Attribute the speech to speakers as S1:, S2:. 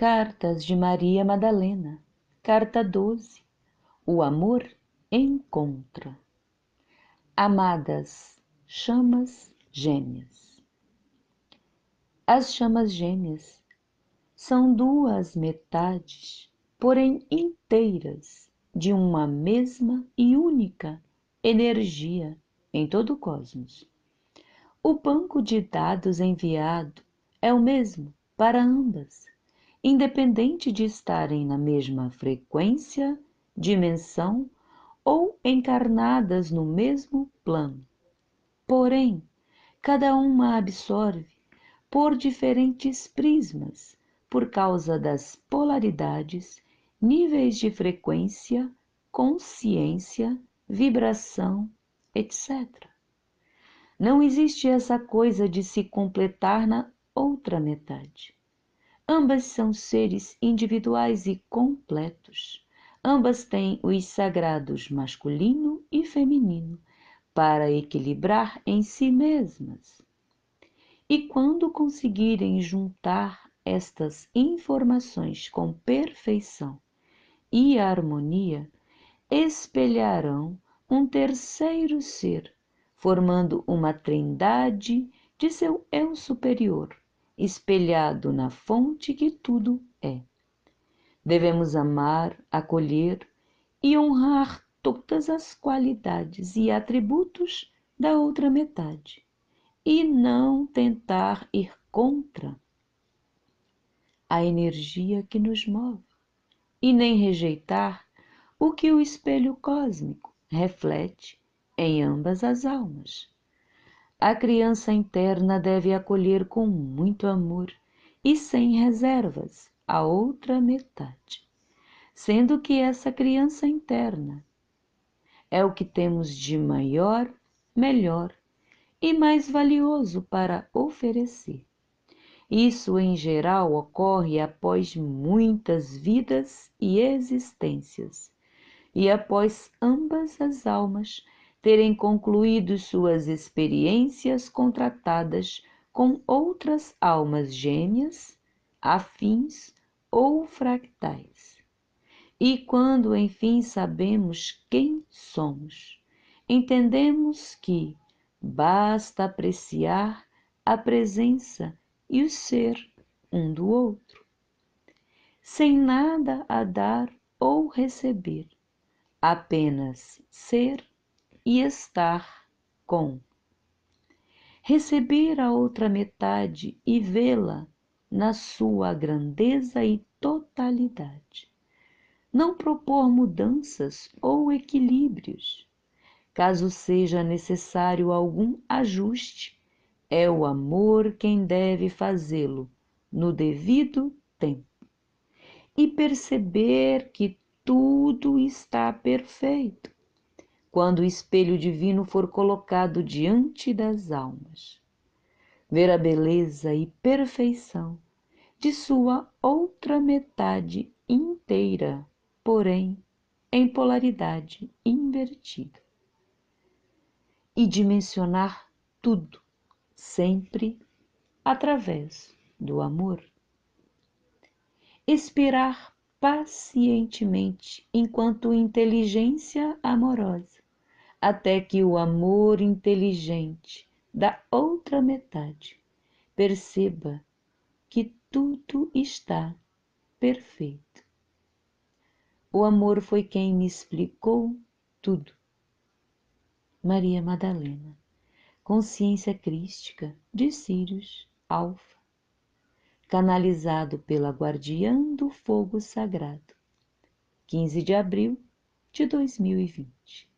S1: Cartas de Maria Madalena, Carta 12. O amor encontra. Amadas chamas gêmeas. As chamas gêmeas são duas metades, porém inteiras, de uma mesma e única energia em todo o cosmos. O banco de dados enviado é o mesmo para ambas independente de estarem na mesma frequência, dimensão ou encarnadas no mesmo plano. Porém, cada uma absorve por diferentes prismas, por causa das polaridades, níveis de frequência, consciência, vibração, etc. Não existe essa coisa de se completar na outra metade. Ambas são seres individuais e completos. Ambas têm os sagrados masculino e feminino para equilibrar em si mesmas. E quando conseguirem juntar estas informações com perfeição e harmonia, espelharão um terceiro ser, formando uma trindade de seu eu superior, espelhado na fonte que tudo é. Devemos amar, acolher e honrar todas as qualidades e atributos da outra metade e não tentar ir contra a energia que nos move e nem rejeitar o que o espelho cósmico reflete em ambas as almas. A criança interna deve acolher com muito amor e sem reservas a outra metade, sendo que essa criança interna é o que temos de maior, melhor e mais valioso para oferecer. Isso, em geral, ocorre após muitas vidas e existências, e após ambas as almas terem concluído suas experiências contratadas com outras almas gêmeas, afins ou fractais. E quando enfim sabemos quem somos, entendemos que basta apreciar a presença e o ser um do outro, sem nada a dar ou receber, apenas ser e estar com. Receber a outra metade e vê-la na sua grandeza e totalidade. Não propor mudanças ou equilíbrios. Caso seja necessário algum ajuste, é o amor quem deve fazê-lo no devido tempo. E perceber que tudo está perfeito quando o espelho divino for colocado diante das almas. Ver a beleza e perfeição de sua outra metade inteira, porém em polaridade invertida. E dimensionar tudo, sempre através do amor. Esperar pacientemente enquanto inteligência amorosa até que o amor inteligente da outra metade perceba que tudo está perfeito. O amor foi quem me explicou tudo. Maria Madalena, Consciência Crística de Sírios Alfa, canalizado pela Guardiã do Fogo Sagrado, 15 de abril de 2020.